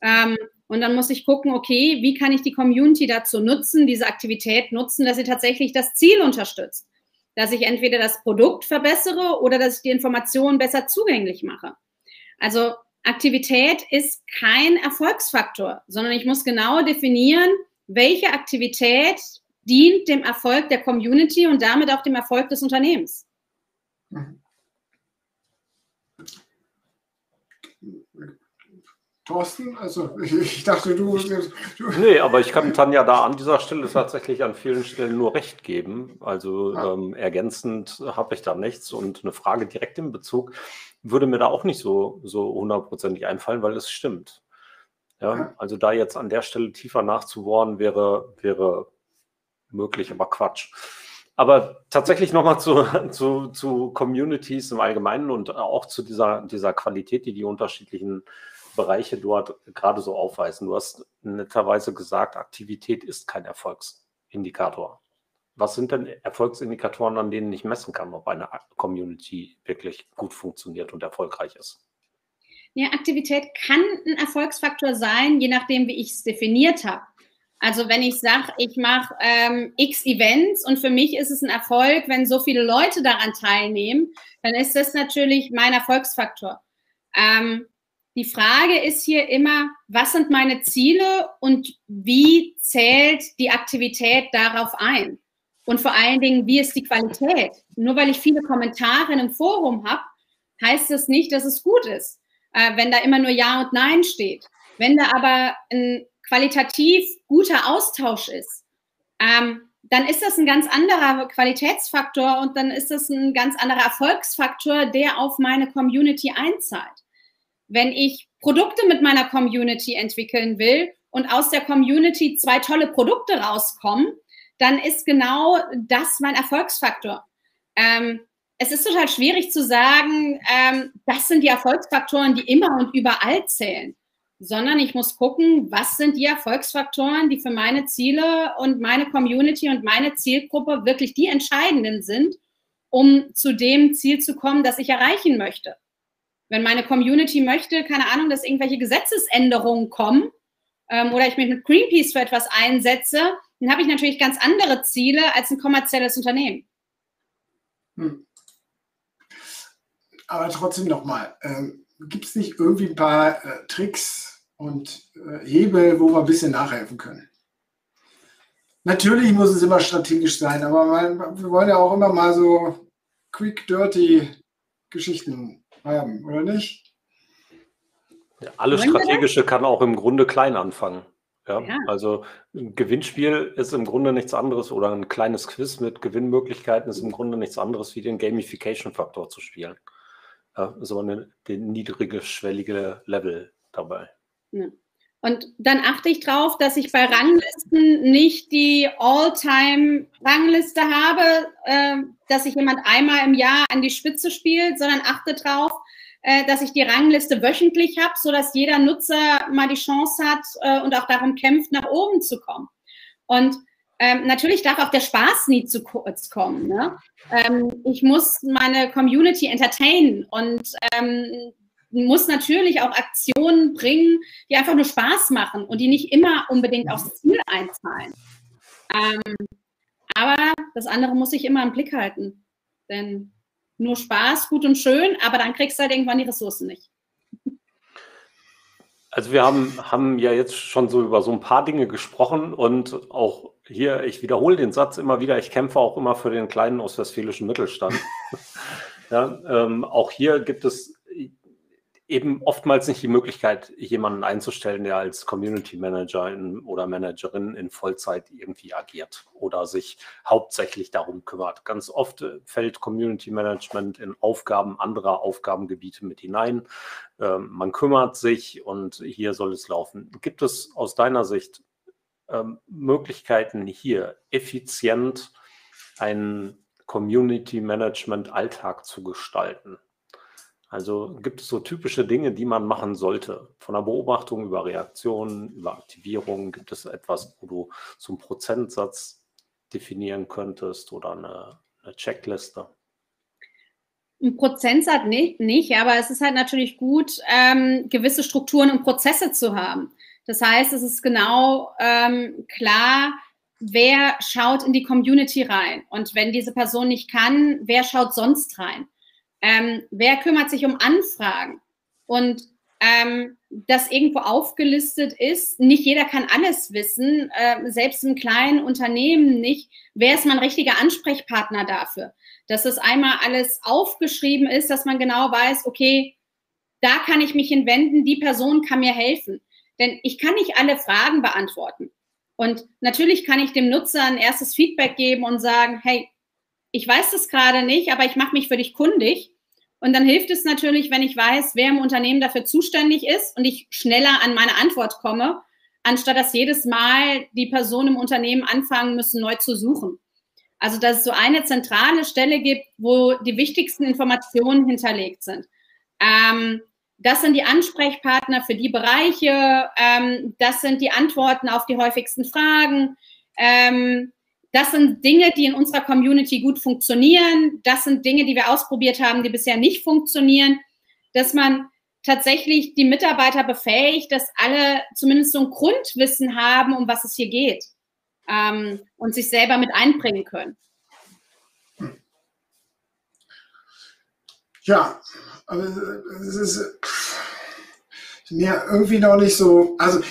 Ähm, und dann muss ich gucken, okay, wie kann ich die Community dazu nutzen, diese Aktivität nutzen, dass sie tatsächlich das Ziel unterstützt. Dass ich entweder das Produkt verbessere oder dass ich die Informationen besser zugänglich mache. Also Aktivität ist kein Erfolgsfaktor, sondern ich muss genau definieren, welche Aktivität dient dem Erfolg der Community und damit auch dem Erfolg des Unternehmens. Mhm. Thorsten? Also ich dachte, du, du. Nee, aber ich kann Tanja da an dieser Stelle tatsächlich an vielen Stellen nur recht geben. Also ja. ähm, ergänzend habe ich da nichts und eine Frage direkt im Bezug würde mir da auch nicht so, so hundertprozentig einfallen, weil es stimmt. Ja, ja, also da jetzt an der Stelle tiefer nachzubohren wäre, wäre möglich, aber Quatsch. Aber tatsächlich nochmal zu, zu, zu Communities im Allgemeinen und auch zu dieser, dieser Qualität, die die unterschiedlichen Bereiche dort gerade so aufweisen. Du hast netterweise gesagt, Aktivität ist kein Erfolgsindikator. Was sind denn Erfolgsindikatoren, an denen ich messen kann, ob eine Community wirklich gut funktioniert und erfolgreich ist? Ja, Aktivität kann ein Erfolgsfaktor sein, je nachdem, wie ich es definiert habe. Also wenn ich sage, ich mache ähm, x Events und für mich ist es ein Erfolg, wenn so viele Leute daran teilnehmen, dann ist das natürlich mein Erfolgsfaktor. Ähm, die Frage ist hier immer, was sind meine Ziele und wie zählt die Aktivität darauf ein? Und vor allen Dingen, wie ist die Qualität? Nur weil ich viele Kommentare einem Forum habe, heißt das nicht, dass es gut ist, äh, wenn da immer nur Ja und Nein steht. Wenn da aber ein qualitativ guter Austausch ist, ähm, dann ist das ein ganz anderer Qualitätsfaktor und dann ist das ein ganz anderer Erfolgsfaktor, der auf meine Community einzahlt wenn ich Produkte mit meiner Community entwickeln will und aus der Community zwei tolle Produkte rauskommen, dann ist genau das mein Erfolgsfaktor. Ähm, es ist total schwierig zu sagen, ähm, das sind die Erfolgsfaktoren, die immer und überall zählen, sondern ich muss gucken, was sind die Erfolgsfaktoren, die für meine Ziele und meine Community und meine Zielgruppe wirklich die entscheidenden sind, um zu dem Ziel zu kommen, das ich erreichen möchte. Wenn meine Community möchte, keine Ahnung, dass irgendwelche Gesetzesänderungen kommen ähm, oder ich mich mit Greenpeace für etwas einsetze, dann habe ich natürlich ganz andere Ziele als ein kommerzielles Unternehmen. Hm. Aber trotzdem nochmal, ähm, gibt es nicht irgendwie ein paar äh, Tricks und äh, Hebel, wo wir ein bisschen nachhelfen können? Natürlich muss es immer strategisch sein, aber man, wir wollen ja auch immer mal so quick, dirty Geschichten haben, oder nicht? Ja, alles Strategische kann auch im Grunde klein anfangen. Ja, ja. Also ein Gewinnspiel ist im Grunde nichts anderes oder ein kleines Quiz mit Gewinnmöglichkeiten ist im Grunde nichts anderes wie den Gamification-Faktor zu spielen. Ja, so eine, den niedrige, schwellige Level dabei. Ja. Und dann achte ich darauf, dass ich bei Ranglisten nicht die All-Time-Rangliste habe, äh, dass sich jemand einmal im Jahr an die Spitze spielt, sondern achte darauf, äh, dass ich die Rangliste wöchentlich habe, sodass jeder Nutzer mal die Chance hat äh, und auch darum kämpft, nach oben zu kommen. Und ähm, natürlich darf auch der Spaß nie zu kurz kommen. Ne? Ähm, ich muss meine Community entertainen und ähm, muss natürlich auch Aktionen bringen, die einfach nur Spaß machen und die nicht immer unbedingt aufs Ziel einzahlen. Ähm, aber das andere muss ich immer im Blick halten. Denn nur Spaß, gut und schön, aber dann kriegst du halt irgendwann die Ressourcen nicht. Also wir haben, haben ja jetzt schon so über so ein paar Dinge gesprochen und auch hier, ich wiederhole den Satz immer wieder, ich kämpfe auch immer für den kleinen ostwestfälischen Mittelstand. ja, ähm, auch hier gibt es eben oftmals nicht die Möglichkeit, jemanden einzustellen, der als Community Manager in, oder Managerin in Vollzeit irgendwie agiert oder sich hauptsächlich darum kümmert. Ganz oft äh, fällt Community Management in Aufgaben anderer Aufgabengebiete mit hinein. Ähm, man kümmert sich und hier soll es laufen. Gibt es aus deiner Sicht ähm, Möglichkeiten, hier effizient einen Community Management Alltag zu gestalten? Also gibt es so typische Dinge, die man machen sollte? Von der Beobachtung über Reaktionen, über Aktivierung, gibt es etwas, wo du so einen Prozentsatz definieren könntest oder eine, eine Checkliste? Ein Prozentsatz nicht, nicht, aber es ist halt natürlich gut, ähm, gewisse Strukturen und Prozesse zu haben. Das heißt, es ist genau ähm, klar, wer schaut in die Community rein. Und wenn diese Person nicht kann, wer schaut sonst rein? Ähm, wer kümmert sich um Anfragen und ähm, das irgendwo aufgelistet ist. Nicht jeder kann alles wissen, äh, selbst im kleinen Unternehmen nicht. Wer ist mein richtiger Ansprechpartner dafür? Dass das einmal alles aufgeschrieben ist, dass man genau weiß, okay, da kann ich mich hinwenden, die Person kann mir helfen. Denn ich kann nicht alle Fragen beantworten. Und natürlich kann ich dem Nutzer ein erstes Feedback geben und sagen, hey, ich weiß das gerade nicht, aber ich mache mich für dich kundig. Und dann hilft es natürlich, wenn ich weiß, wer im Unternehmen dafür zuständig ist und ich schneller an meine Antwort komme, anstatt dass jedes Mal die Personen im Unternehmen anfangen müssen, neu zu suchen. Also, dass es so eine zentrale Stelle gibt, wo die wichtigsten Informationen hinterlegt sind. Ähm, das sind die Ansprechpartner für die Bereiche, ähm, das sind die Antworten auf die häufigsten Fragen. Ähm, das sind Dinge, die in unserer Community gut funktionieren. Das sind Dinge, die wir ausprobiert haben, die bisher nicht funktionieren. Dass man tatsächlich die Mitarbeiter befähigt, dass alle zumindest so ein Grundwissen haben, um was es hier geht ähm, und sich selber mit einbringen können. Ja, aber es ist mir irgendwie noch nicht so, also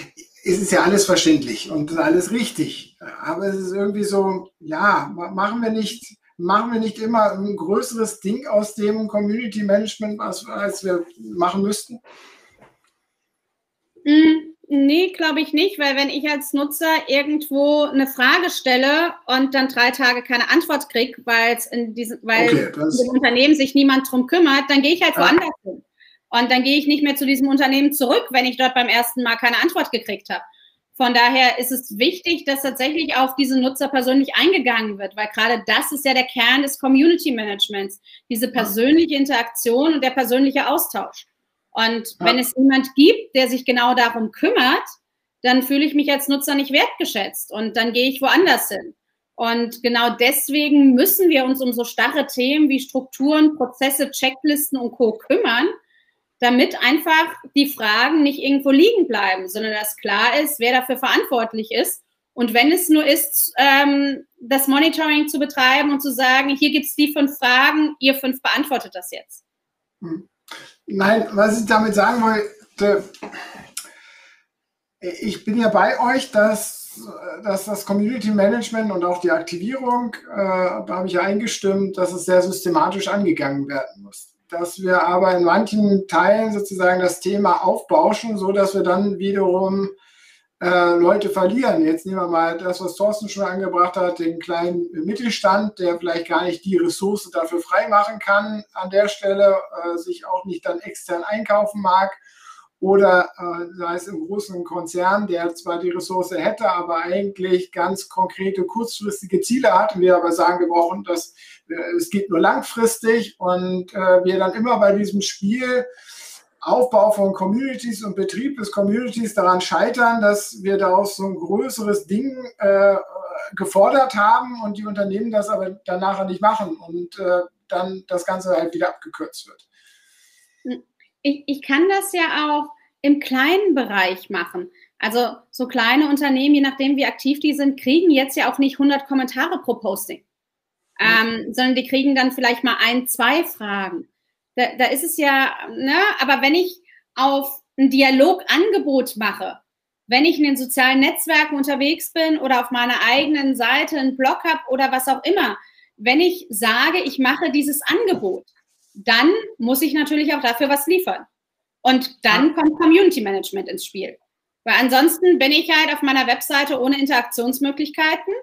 es ist ja alles verständlich und alles richtig. Aber es ist irgendwie so, ja, machen wir nicht, machen wir nicht immer ein größeres Ding aus dem Community Management, als, als wir machen müssten? Mm, nee, glaube ich nicht, weil wenn ich als Nutzer irgendwo eine Frage stelle und dann drei Tage keine Antwort kriege, weil in diesem, weil okay, im Unternehmen sich niemand drum kümmert, dann gehe ich halt woanders hin. Und dann gehe ich nicht mehr zu diesem Unternehmen zurück, wenn ich dort beim ersten Mal keine Antwort gekriegt habe. Von daher ist es wichtig, dass tatsächlich auf diese Nutzer persönlich eingegangen wird, weil gerade das ist ja der Kern des Community Managements, diese persönliche Interaktion und der persönliche Austausch. Und ja. wenn es jemand gibt, der sich genau darum kümmert, dann fühle ich mich als Nutzer nicht wertgeschätzt und dann gehe ich woanders hin. Und genau deswegen müssen wir uns um so starre Themen wie Strukturen, Prozesse, Checklisten und Co. kümmern, damit einfach die Fragen nicht irgendwo liegen bleiben, sondern dass klar ist, wer dafür verantwortlich ist. Und wenn es nur ist, ähm, das Monitoring zu betreiben und zu sagen, hier gibt es die fünf Fragen, ihr fünf beantwortet das jetzt. Hm. Nein, was ich damit sagen wollte, ich bin ja bei euch, dass, dass das Community Management und auch die Aktivierung, äh, da habe ich ja eingestimmt, dass es sehr systematisch angegangen werden muss dass wir aber in manchen Teilen sozusagen das Thema aufbauschen, so dass wir dann wiederum äh, Leute verlieren. Jetzt nehmen wir mal das, was Thorsten schon angebracht hat, den kleinen Mittelstand, der vielleicht gar nicht die Ressource dafür freimachen kann an der Stelle, äh, sich auch nicht dann extern einkaufen mag oder äh, sei es im großen Konzern, der zwar die Ressource hätte, aber eigentlich ganz konkrete kurzfristige Ziele hat. Und wir aber sagen, wir brauchen das, es geht nur langfristig und äh, wir dann immer bei diesem Spiel Aufbau von Communities und Betrieb des Communities daran scheitern, dass wir daraus so ein größeres Ding äh, gefordert haben und die Unternehmen das aber danach nicht machen und äh, dann das Ganze halt wieder abgekürzt wird ich, ich kann das ja auch im kleinen Bereich machen. Also so kleine Unternehmen, je nachdem wie aktiv die sind, kriegen jetzt ja auch nicht 100 Kommentare pro Posting, ähm, sondern die kriegen dann vielleicht mal ein, zwei Fragen. Da, da ist es ja, ne, aber wenn ich auf ein Dialogangebot mache, wenn ich in den sozialen Netzwerken unterwegs bin oder auf meiner eigenen Seite einen Blog habe oder was auch immer, wenn ich sage, ich mache dieses Angebot, dann muss ich natürlich auch dafür was liefern. Und dann kommt Community Management ins Spiel. Weil ansonsten bin ich halt auf meiner Webseite ohne Interaktionsmöglichkeiten.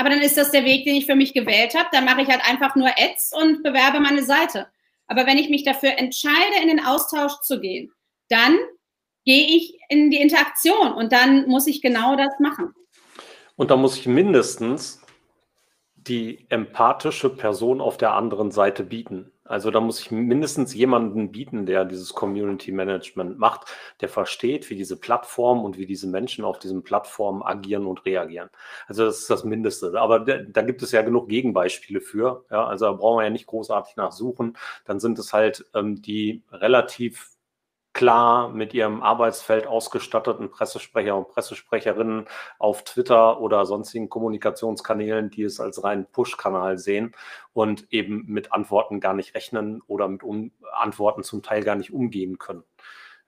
Aber dann ist das der Weg, den ich für mich gewählt habe. Dann mache ich halt einfach nur Ads und bewerbe meine Seite. Aber wenn ich mich dafür entscheide, in den Austausch zu gehen, dann gehe ich in die Interaktion und dann muss ich genau das machen. Und da muss ich mindestens die empathische Person auf der anderen Seite bieten. Also da muss ich mindestens jemanden bieten, der dieses Community Management macht, der versteht, wie diese Plattform und wie diese Menschen auf diesen Plattformen agieren und reagieren. Also das ist das Mindeste. Aber da, gibt es ja genug Gegenbeispiele für. Ja, also da brauchen wir ja nicht großartig nachsuchen. Dann sind es halt ähm, die relativ klar mit ihrem Arbeitsfeld ausgestatteten Pressesprecher und Pressesprecherinnen auf Twitter oder sonstigen Kommunikationskanälen, die es als reinen Push-Kanal sehen und eben mit Antworten gar nicht rechnen oder mit um Antworten zum Teil gar nicht umgehen können.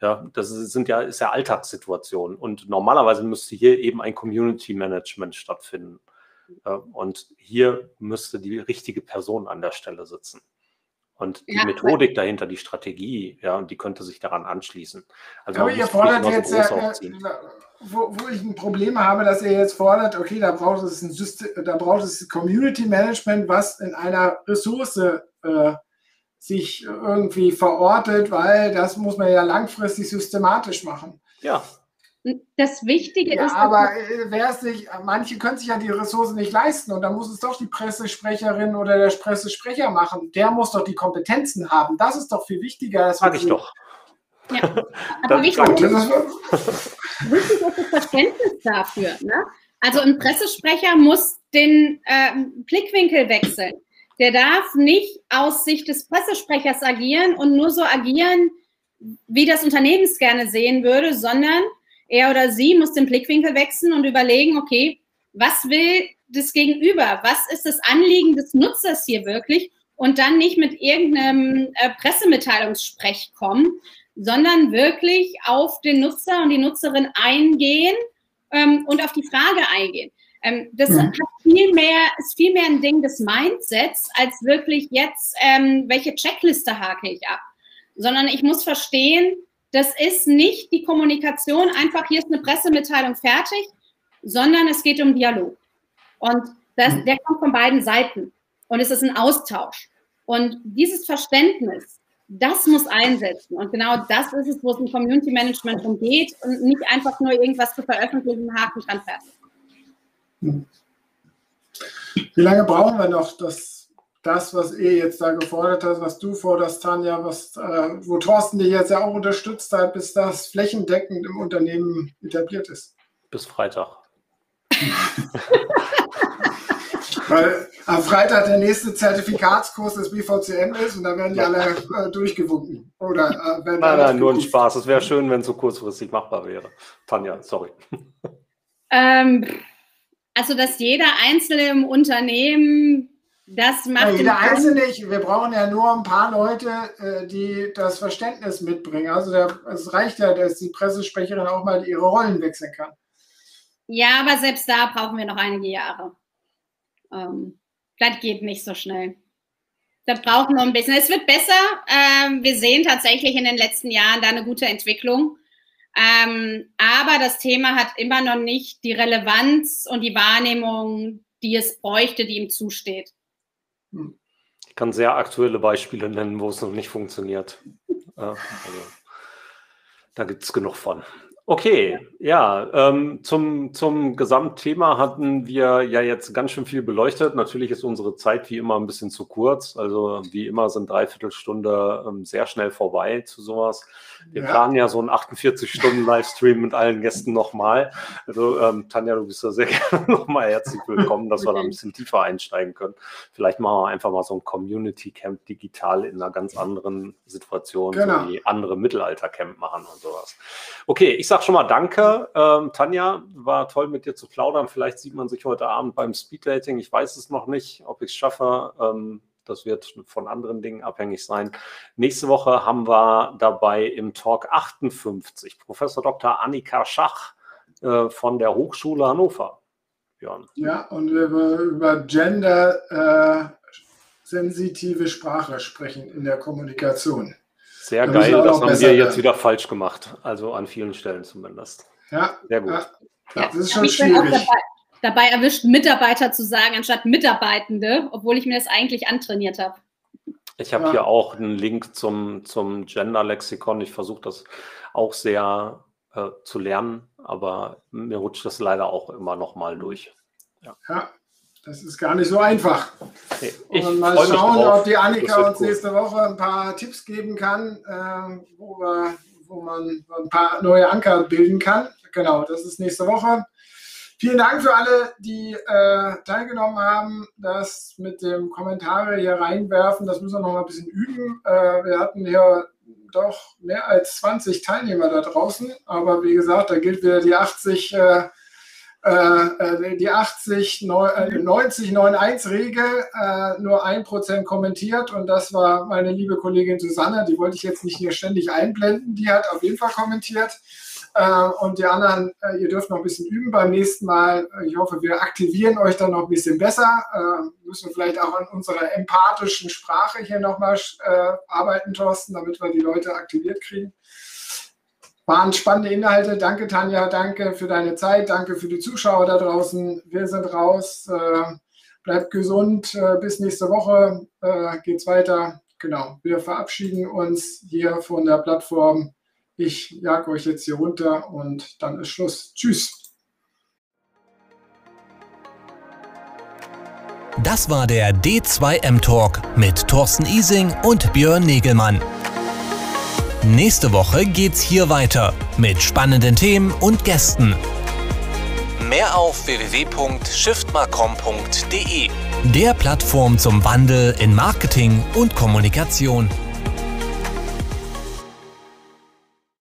Ja, das sind ja, ist ja Alltagssituation. Und normalerweise müsste hier eben ein Community Management stattfinden. Und hier müsste die richtige Person an der Stelle sitzen. Und die ja, Methodik dahinter, die Strategie, ja, die könnte sich daran anschließen. Also aber ihr fordert jetzt, ja, äh, wo, wo, ich ein Problem habe, dass ihr jetzt fordert, okay, da braucht es ein System, da braucht es Community Management, was in einer Ressource äh, sich irgendwie verortet, weil das muss man ja langfristig systematisch machen. Ja, das Wichtige ja, ist. Aber äh, wer es sich, manche können sich ja die Ressourcen nicht leisten und dann muss es doch die Pressesprecherin oder der Pressesprecher machen. Der muss doch die Kompetenzen haben. Das ist doch viel wichtiger. Das sag ich doch. Ja, aber wichtig, wichtig ist das Verständnis dafür. Ne? Also ein Pressesprecher muss den äh, Blickwinkel wechseln. Der darf nicht aus Sicht des Pressesprechers agieren und nur so agieren, wie das Unternehmen es gerne sehen würde, sondern er oder sie muss den Blickwinkel wechseln und überlegen, okay, was will das Gegenüber? Was ist das Anliegen des Nutzers hier wirklich? Und dann nicht mit irgendeinem äh, Pressemitteilungssprech kommen, sondern wirklich auf den Nutzer und die Nutzerin eingehen ähm, und auf die Frage eingehen. Ähm, das mhm. hat viel mehr, ist viel mehr ein Ding des Mindsets, als wirklich jetzt, ähm, welche Checkliste hake ich ab. Sondern ich muss verstehen, das ist nicht die Kommunikation, einfach hier ist eine Pressemitteilung fertig, sondern es geht um Dialog. Und das, der kommt von beiden Seiten. Und es ist ein Austausch. Und dieses Verständnis, das muss einsetzen. Und genau das ist es, wo es im Community Management umgeht und nicht einfach nur irgendwas zu veröffentlichen, Haken dran fertig. Wie lange brauchen wir noch, dass das, was ihr jetzt da gefordert habt, was du forderst, Tanja, was, äh, wo Thorsten dich jetzt ja auch unterstützt hat, bis das flächendeckend im Unternehmen etabliert ist? Bis Freitag. Weil am Freitag der nächste Zertifikatskurs des BVCM ist und da werden die alle äh, durchgewunken. Oder, äh, nein, nein, nur ein Spaß. Es wäre schön, wenn es so kurzfristig machbar wäre. Tanja, sorry. Ähm, also, dass jeder Einzelne im Unternehmen das macht ja, jeder Einzelne nicht. Wir brauchen ja nur ein paar Leute, äh, die das Verständnis mitbringen. Also der, es reicht ja, dass die Pressesprecherin auch mal ihre Rollen wechseln kann. Ja, aber selbst da brauchen wir noch einige Jahre. Ähm, das geht nicht so schnell. Da brauchen wir ein bisschen. Es wird besser. Ähm, wir sehen tatsächlich in den letzten Jahren da eine gute Entwicklung. Ähm, aber das Thema hat immer noch nicht die Relevanz und die Wahrnehmung, die es bräuchte, die ihm zusteht. Ich kann sehr aktuelle Beispiele nennen, wo es noch nicht funktioniert. also, da gibt es genug von. Okay, ja, ähm, zum, zum Gesamtthema hatten wir ja jetzt ganz schön viel beleuchtet. Natürlich ist unsere Zeit wie immer ein bisschen zu kurz. Also wie immer sind dreiviertel Stunde ähm, sehr schnell vorbei zu sowas. Wir ja. planen ja so einen 48-Stunden-Livestream mit allen Gästen nochmal. Also ähm, Tanja, du bist ja sehr gerne nochmal herzlich willkommen, dass wir da ein bisschen tiefer einsteigen können. Vielleicht machen wir einfach mal so ein Community-Camp digital in einer ganz anderen Situation, genau. so wie andere Mittelalter-Camp machen und sowas. Okay, ich sage schon mal Danke. Ähm, Tanja, war toll mit dir zu plaudern. Vielleicht sieht man sich heute Abend beim Speeddating. Ich weiß es noch nicht, ob ich es schaffe. Ähm, das wird von anderen Dingen abhängig sein. Nächste Woche haben wir dabei im Talk 58 Professor Dr. Annika Schach äh, von der Hochschule Hannover. Björn. Ja, und wir über Gender äh, sensitive Sprache sprechen in der Kommunikation. Sehr da geil, das haben wir jetzt wieder falsch gemacht. Also an vielen Stellen zumindest. Ja. Sehr gut. Ja, ja. Das ist schon schwierig. Dabei, dabei, erwischt, Mitarbeiter zu sagen, anstatt Mitarbeitende, obwohl ich mir das eigentlich antrainiert habe. Ich habe ja. hier auch einen Link zum, zum Gender-Lexikon. Ich versuche das auch sehr äh, zu lernen, aber mir rutscht das leider auch immer noch mal durch. Ja. ja. Das ist gar nicht so einfach. Ich und mal schauen, ob die Annika uns nächste Woche ein paar Tipps geben kann, äh, wo, wir, wo man ein paar neue Anker bilden kann. Genau, das ist nächste Woche. Vielen Dank für alle, die äh, teilgenommen haben. Das mit dem Kommentare hier reinwerfen, das müssen wir noch mal ein bisschen üben. Äh, wir hatten hier doch mehr als 20 Teilnehmer da draußen, aber wie gesagt, da gilt wieder die 80 äh, äh, die 80, 90, 91 Regel äh, nur ein Prozent kommentiert und das war meine liebe Kollegin Susanne, die wollte ich jetzt nicht hier ständig einblenden, die hat auf jeden Fall kommentiert. Äh, und die anderen, äh, ihr dürft noch ein bisschen üben beim nächsten Mal. Ich hoffe, wir aktivieren euch dann noch ein bisschen besser. Äh, müssen wir vielleicht auch an unserer empathischen Sprache hier nochmal äh, arbeiten, Thorsten, damit wir die Leute aktiviert kriegen. Waren spannende Inhalte. Danke, Tanja. Danke für deine Zeit. Danke für die Zuschauer da draußen. Wir sind raus. Äh, bleibt gesund. Äh, bis nächste Woche äh, geht's weiter. Genau. Wir verabschieden uns hier von der Plattform. Ich jag euch jetzt hier runter und dann ist Schluss. Tschüss. Das war der D2M Talk mit Thorsten Ising und Björn Negelmann. Nächste Woche geht's hier weiter mit spannenden Themen und Gästen. Mehr auf www.shiftmarcom.de, der Plattform zum Wandel in Marketing und Kommunikation.